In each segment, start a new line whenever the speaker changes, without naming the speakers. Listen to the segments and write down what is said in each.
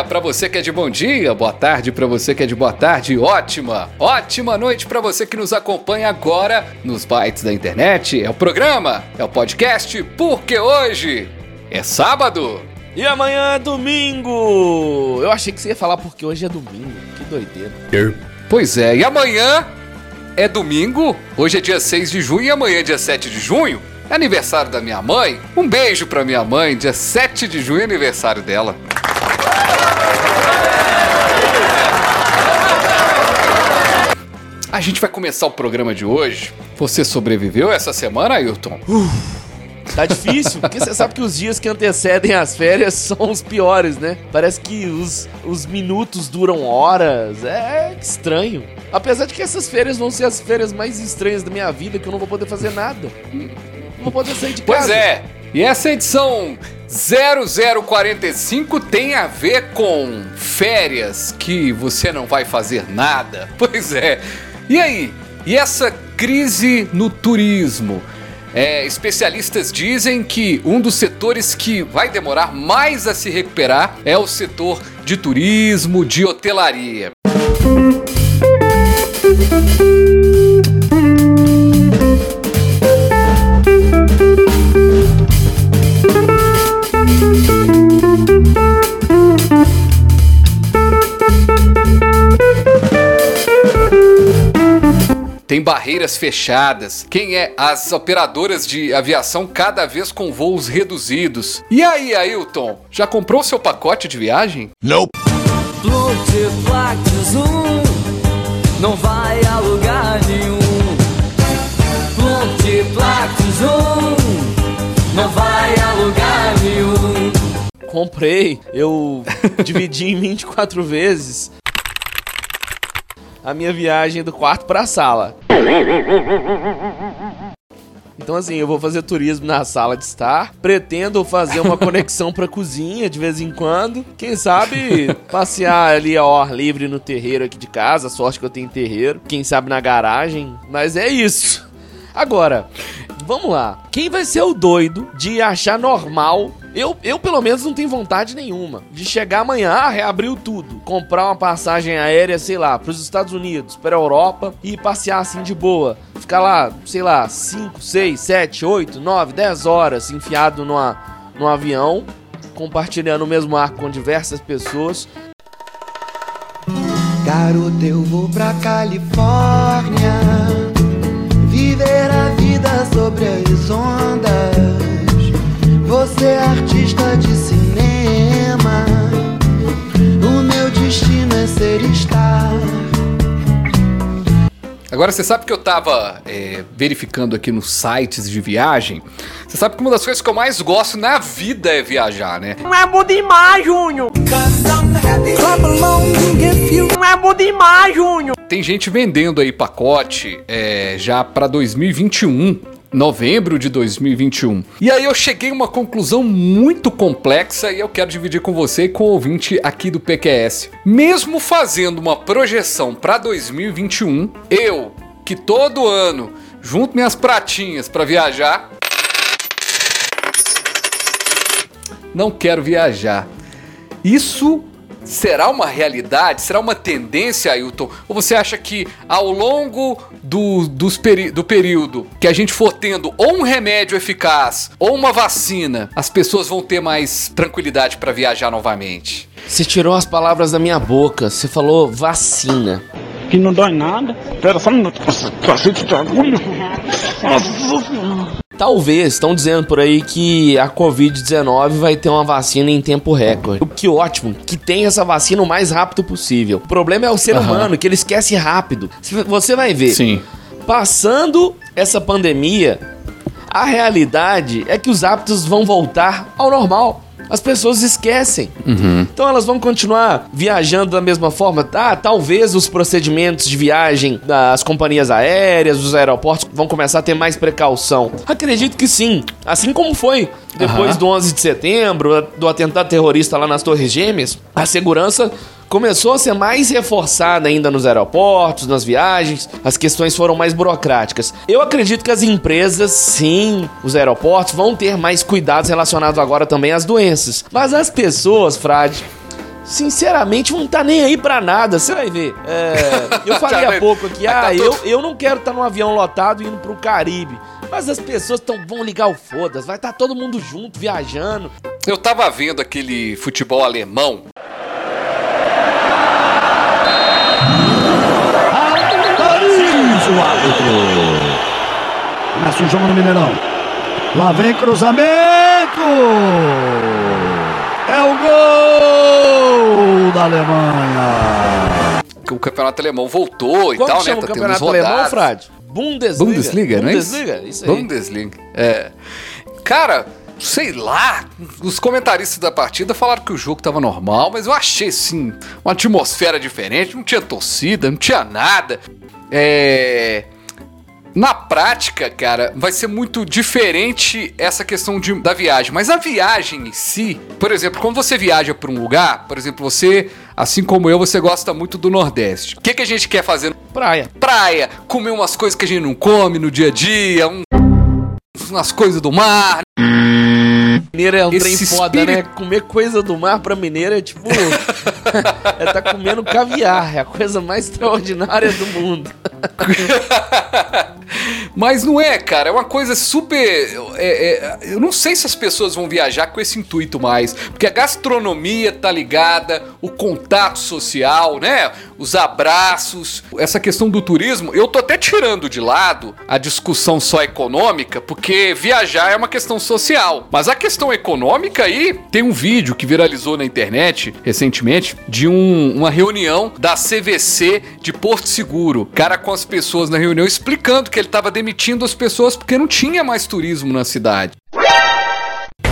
Dia para você que é de bom dia, boa tarde para você que é de boa tarde, ótima, ótima noite para você que nos acompanha agora nos bytes da internet. É o programa, é o podcast, porque hoje é sábado.
E amanhã é domingo! Eu achei que você ia falar porque hoje é domingo. Que doideira.
Pois é, e amanhã é domingo, hoje é dia 6 de junho e amanhã é dia 7 de junho. É aniversário da minha mãe. Um beijo pra minha mãe, dia 7 de junho é aniversário dela. A gente vai começar o programa de hoje. Você sobreviveu essa semana, Ailton?
Tá difícil, porque você sabe que os dias que antecedem as férias são os piores, né? Parece que os, os minutos duram horas. É estranho. Apesar de que essas férias vão ser as férias mais estranhas da minha vida, que eu não vou poder fazer nada. Não vou poder sair de casa.
Pois é. E essa edição 0045 tem a ver com férias que você não vai fazer nada. Pois é. E aí? E essa crise no turismo? É, especialistas dizem que um dos setores que vai demorar mais a se recuperar é o setor de turismo, de hotelaria. Tem barreiras fechadas. Quem é? As operadoras de aviação cada vez com voos reduzidos. E aí, Ailton? Já comprou seu pacote de viagem?
Um não vai a lugar nenhum. Um não vai a lugar nenhum.
Comprei, eu dividi em 24 vezes a minha viagem do quarto pra sala. Então assim, eu vou fazer turismo na sala de estar, pretendo fazer uma conexão pra cozinha de vez em quando, quem sabe passear ali ao ar livre no terreiro aqui de casa, sorte que eu tenho terreiro, quem sabe na garagem, mas é isso. Agora, vamos lá. Quem vai ser o doido de achar normal? Eu, eu pelo menos não tenho vontade nenhuma de chegar amanhã, ah, reabriu tudo, comprar uma passagem aérea, sei lá, para os Estados Unidos, para a Europa e passear assim de boa. Ficar lá, sei lá, 5, 6, 7, 8, 9, 10 horas enfiado numa, num avião, compartilhando o mesmo ar com diversas pessoas.
Garoto, eu vou pra Califórnia Viver a vida sobre as
Agora você sabe que eu tava é, verificando aqui nos sites de viagem. Você sabe que uma das coisas que eu mais gosto na vida é viajar, né?
Não é bom demais, Júnior. Não é bom demais, Júnior.
Tem gente vendendo aí pacote é, já pra 2021. Novembro de 2021. E aí eu cheguei a uma conclusão muito complexa e eu quero dividir com você e com o ouvinte aqui do PQS. Mesmo fazendo uma projeção para 2021, eu, que todo ano junto minhas pratinhas para viajar, não quero viajar. Isso será uma realidade? Será uma tendência, Ailton? Ou você acha que ao longo do, dos peri do período que a gente for tendo ou um remédio eficaz ou uma vacina, as pessoas vão ter mais tranquilidade para viajar novamente?
Você tirou as palavras da minha boca, você falou vacina.
que não dói nada. Pera só um minuto. Cacete de agulha. Nossa senhora.
Talvez, estão dizendo por aí que a Covid-19 vai ter uma vacina em tempo recorde. Que ótimo, que tem essa vacina o mais rápido possível. O problema é o ser
Aham.
humano, que ele esquece rápido. Você vai ver,
Sim.
passando essa pandemia, a realidade é que os hábitos vão voltar ao normal. As pessoas esquecem. Então elas vão continuar viajando da mesma forma. Ah, talvez os procedimentos de viagem das companhias aéreas, dos aeroportos vão começar a ter mais precaução. Acredito que sim. Assim como foi depois
Aham.
do 11 de setembro, do atentado terrorista lá nas Torres Gêmeas, a segurança começou a ser mais reforçada ainda nos aeroportos, nas viagens, as questões foram mais burocráticas. Eu acredito que as empresas, sim, os aeroportos, vão ter mais cuidados relacionados agora também às doenças. Mas as pessoas, Frade, sinceramente não tá nem aí pra nada, você vai ver. É, eu falei há pouco aqui,
Tá
ah, eu, eu não quero estar num avião lotado indo pro Caribe. Mas as pessoas tão, vão ligar o foda-se, vai estar todo mundo junto, viajando.
Eu tava vendo aquele futebol alemão.
O jogo no Mineirão. Lá vem cruzamento. É o gol da Alemanha.
O campeonato alemão voltou e
Como
tal, né?
o
Tá tendo
campeonato
uns
alemão. Frade? Bundesliga.
Bundesliga, não é isso?
Bundesliga, isso aí.
Bundesliga. É. Cara, sei lá, os comentaristas da partida falaram que o jogo tava normal, mas eu achei, assim, uma atmosfera diferente, não tinha torcida, não tinha nada. É. Na prática, cara, vai ser muito diferente essa questão de- da viagem. Mas a viagem em si, por exemplo, quando você viaja para um lugar, por exemplo, você, assim como eu, você gosta muito do Nordeste. O que, que a gente quer fazer
Praia.
praia, comer umas coisas que a gente não come no dia a dia, um- umas coisas do mar.
Mineiro é um trem
Esse
foda,
espírito-
né? Comer coisa do mar pra mineiro é tipo. é tá comendo caviar. É a coisa mais extraordinária do mundo.
Mas não é, cara, é uma coisa super. é- é- eu não sei se as pessoas vão viajar com esse intuito mais. Porque a gastronomia tá ligada, o contato social, né? Os abraços, essa questão do turismo. Eu tô até tirando de lado a discussão só econômica, porque viajar é uma questão social. Mas a questão econômica aí, tem um vídeo que viralizou na internet recentemente de um- uma reunião da CVC de Porto Seguro. Cara com as pessoas na reunião explicando que ele estava demitindo as pessoas porque não tinha mais turismo na cidade.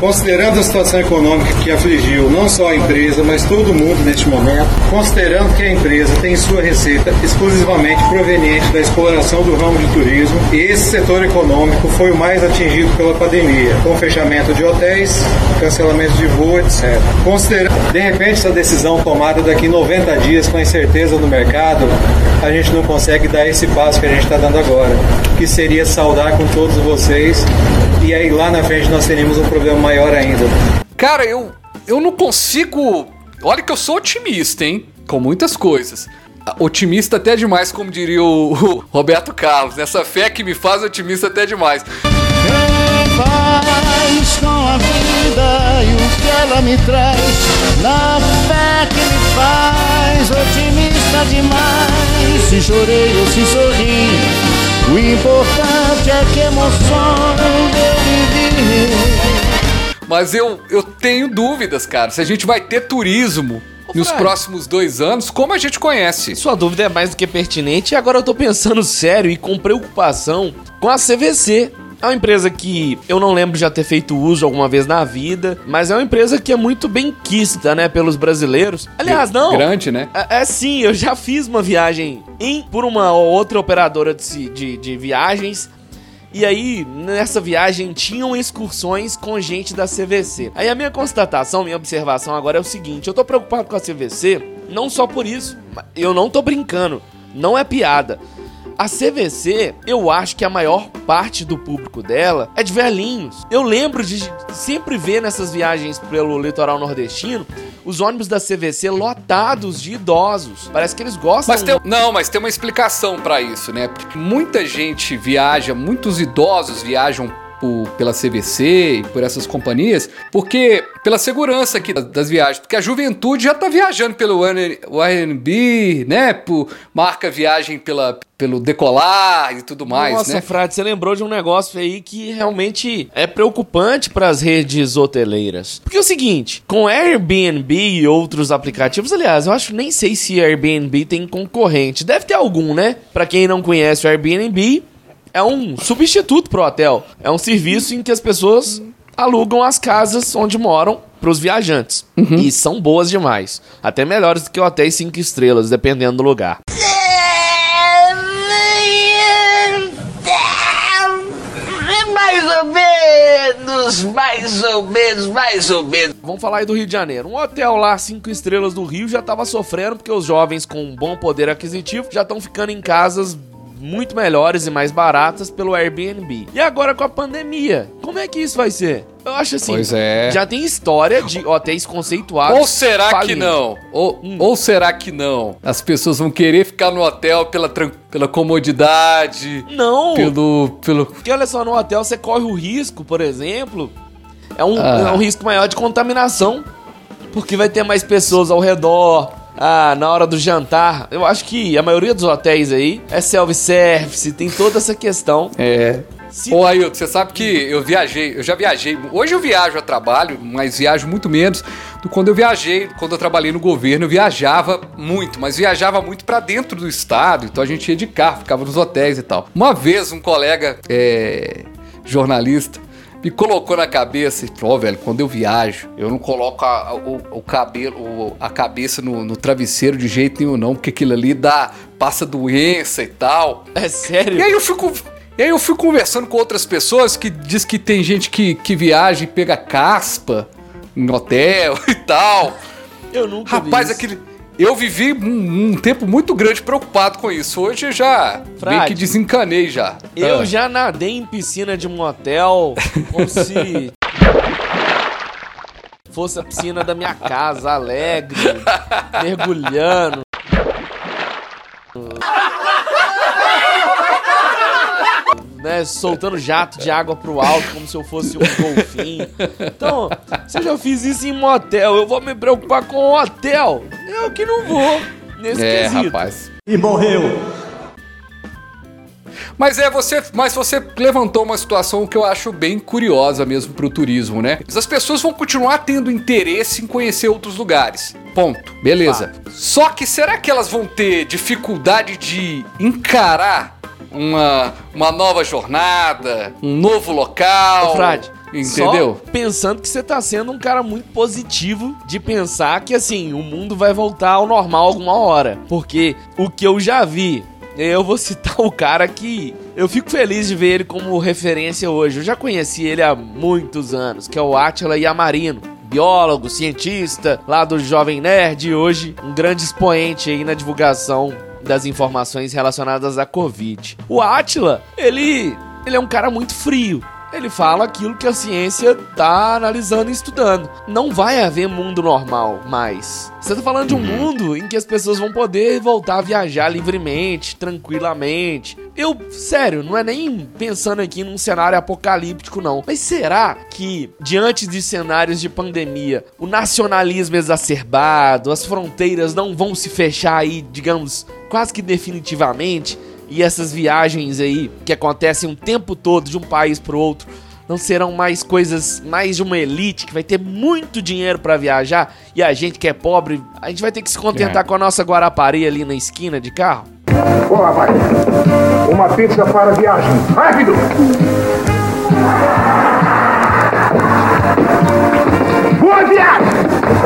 Considerando a situação econômica que afligiu não só a empresa, mas todo mundo neste momento, considerando que a empresa tem sua receita exclusivamente proveniente da exploração do ramo de turismo, e esse setor econômico foi o mais atingido pela pandemia, com fechamento de hotéis, cancelamento de voo, etc. Considerando, de repente, essa decisão tomada daqui 90 dias com a incerteza no mercado, a gente não consegue dar esse passo que a gente está dando agora, que seria saudar com todos vocês e aí lá na frente nós teríamos um problema maior ainda.
Cara, eu, eu não consigo. Olha que eu sou otimista, hein? Com muitas coisas. Otimista até demais, como diria o, o Roberto Carlos. Nessa fé que me faz otimista até demais.
Paz com a vida e o que ela me traz. Na fé que me faz otimista demais. Se chorei ou se sorri, o importante é que emoções eu vivi.
Mas eu, eu tenho dúvidas, cara. Se a gente vai ter turismo nos próximos dois anos, como a gente conhece.
Sua dúvida é mais do que pertinente e agora eu tô pensando sério e com preocupação com a CVC. É uma empresa que eu não lembro de já ter feito uso alguma vez na vida, mas é uma empresa que é muito bem quista, né, pelos brasileiros. Aliás, não.
Grande, né?
É, é sim, eu já fiz uma viagem em, por uma outra operadora de, de, de viagens. E aí, nessa viagem, tinham excursões com gente da CVC. Aí a minha constatação, minha observação agora é o seguinte: eu tô preocupado com a CVC, não só por isso, eu não tô brincando, não é piada. A CVC, eu acho que a maior parte do público dela é de velhinhos. Eu lembro de sempre ver nessas viagens pelo litoral nordestino os ônibus da CVC lotados de idosos. Parece que eles gostam.
Mas tem, não, mas tem uma explicação pra isso, né? Porque muita gente viaja, muitos idosos viajam por- pela CVC e por essas companhias, porque pela segurança aqui das, viagens, porque a juventude já tá viajando pelo ANB, né? Por marca viagem pela, pelo decolar e tudo mais,
Nossa,
né?
Frade, você lembrou de um negócio aí que realmente é preocupante para as redes hoteleiras. Porque é o seguinte, com Airbnb e outros aplicativos, aliás, eu acho nem sei se Airbnb tem concorrente. Deve ter algum, né? Para quem não conhece o Airbnb, é um substituto pro hotel. É um serviço em que as pessoas alugam as casas onde moram pros viajantes.
Uhum.
E são boas demais. Até melhores do que hotéis 5 estrelas, dependendo do lugar.
Mais ou menos, mais ou menos, mais ou menos.
Vamos falar aí do Rio de Janeiro. Um hotel lá, 5 estrelas do Rio, já tava sofrendo porque os jovens com um bom poder aquisitivo já estão ficando em casas muito melhores e mais baratas pelo Airbnb. E agora com a pandemia, como é que isso vai ser? Eu acho assim,
Pois é.
já tem história de hotéis conceituados.
Ou será que
falindo.
não? Ou,
Hum.
ou será que não? As pessoas vão querer ficar no hotel pela, pela comodidade,
Não!
pelo, pelo...
Porque olha só, no hotel você corre o risco, por exemplo, é um,
Ah.
é um risco maior de contaminação. Porque vai ter mais pessoas ao redor. Ah, na hora do jantar. Eu acho que a maioria dos hotéis aí é self-service, tem toda essa questão.
É.
Se-
Ô, Ailton, você sabe que eu viajei, eu já viajei. Hoje eu viajo a trabalho, mas viajo muito menos do quando eu viajei, quando eu trabalhei no governo. Eu viajava muito, mas viajava muito pra dentro do estado. Então a gente ia de carro, ficava nos hotéis e tal. Uma vez um colega é, jornalista me colocou na cabeça e falou: Ó, velho, quando eu viajo, eu não coloco a- a- o, o cabelo, a cabeça no, no travesseiro de jeito nenhum, não, porque aquilo ali dá, passa doença e tal.
É sério?
E aí eu fico. E aí eu fui conversando com outras pessoas que diz que tem gente que, que viaja e pega caspa em hotel e tal.
Eu nunca
Rapaz,
vi isso.
aquele. Eu vivi um, um tempo muito grande preocupado com isso. Hoje eu já meio
Frade,
que desencanei já.
Eu
Ah.
já nadei em piscina de um hotel como se fosse a piscina da minha casa, alegre, mergulhando. Né, soltando jato de água pro alto como se eu fosse um golfinho. Então, se eu já fiz isso em motel, eu vou me preocupar com o hotel. Eu que não vou nesse
É,
quesito.
rapaz.
E morreu.
Mas é, você, mas você levantou uma situação que eu acho bem curiosa mesmo pro turismo, né? As pessoas vão continuar tendo interesse em conhecer outros lugares. Ponto. Beleza. Só que será que elas vão ter dificuldade de encarar uma, uma nova jornada, um novo local?
Ô, Frade,
Entendeu?
Só pensando que você tá sendo um cara muito positivo de pensar que, assim, o mundo vai voltar ao normal alguma hora. Porque o que eu já vi, eu vou citar o cara que eu fico feliz de ver ele como referência hoje. Eu já conheci ele há muitos anos, que é o Átila Yamarino. Biólogo, cientista, lá do Jovem Nerd, hoje um grande expoente aí na divulgação das informações relacionadas à Covid. O Átila, ele, ele é um cara muito frio. Ele fala aquilo que a ciência tá analisando e estudando. Não vai haver mundo normal mais. Você tá falando de um mundo em que as pessoas vão poder voltar a viajar livremente, tranquilamente. Eu, sério, não é nem pensando aqui num cenário apocalíptico, não. Mas será que, diante de cenários de pandemia, o nacionalismo exacerbado, as fronteiras não vão se fechar aí, digamos, quase que definitivamente? E essas viagens aí que acontecem o tempo todo de um país pro outro não serão mais coisas mais de uma elite que vai ter muito dinheiro pra viajar e a gente que é pobre, a gente vai ter que se contentar
É.
com a nossa Guarapari ali na esquina de carro?
Boa, vai. Uma pizza para viagem. Rápido! Boa viagem!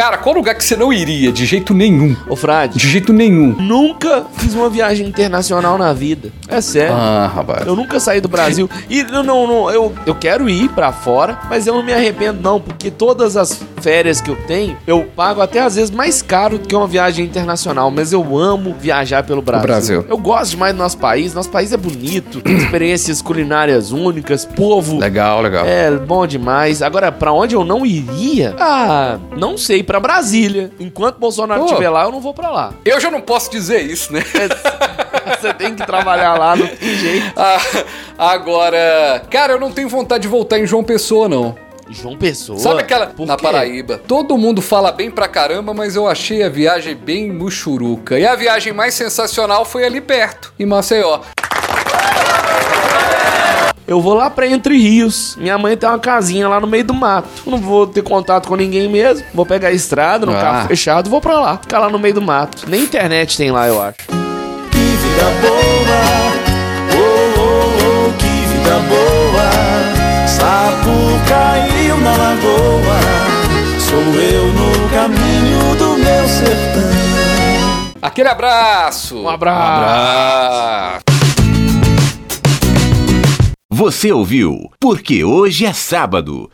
Cara, qual lugar que você não iria de jeito nenhum?
Ô Frade,
De jeito nenhum.
nunca fiz uma viagem internacional na vida. É sério.
Ah, rapaz.
Eu nunca saí do Brasil. E não, não, não, eu, eu quero ir pra fora, mas eu não me arrependo, não, porque todas as férias que eu tenho, eu pago até às vezes mais caro do que uma viagem internacional. Mas eu amo viajar pelo Brasil.
Brasil.
Eu gosto demais do nosso país. Nosso país é bonito, tem experiências culinárias únicas, povo.
Legal, legal.
É bom demais. Agora, pra onde eu não iria? Ah, não sei, pra Brasília. Enquanto Bolsonaro estiver lá, eu não vou pra lá.
Eu já não posso dizer isso, né?
Você tem que trabalhar lá, não tem jeito.
Ah, agora, cara, eu não tenho vontade de voltar em João Pessoa, não.
João Pessoa.
Sabe aquela.
Por
Na
quê?
Paraíba. Todo mundo fala bem pra caramba, mas eu achei a viagem bem muxuruca. E a viagem mais sensacional foi ali perto, em Maceió.
Eu vou lá pra Entre Rios. Minha mãe tem uma casinha lá no meio do mato. Não vou ter contato com ninguém mesmo. Vou pegar a estrada no
Ah.
carro fechado, vou pra lá. Ficar lá no meio do mato. Nem internet tem lá, eu acho.
Que vida boa, oh, oh, oh, que vida boa. Sabe por caiu na lagoa. Sou eu no caminho do meu sertão.
Aquele abraço!
Um abraço.
Um abraço.
Você ouviu Porque Hoje é Sábado.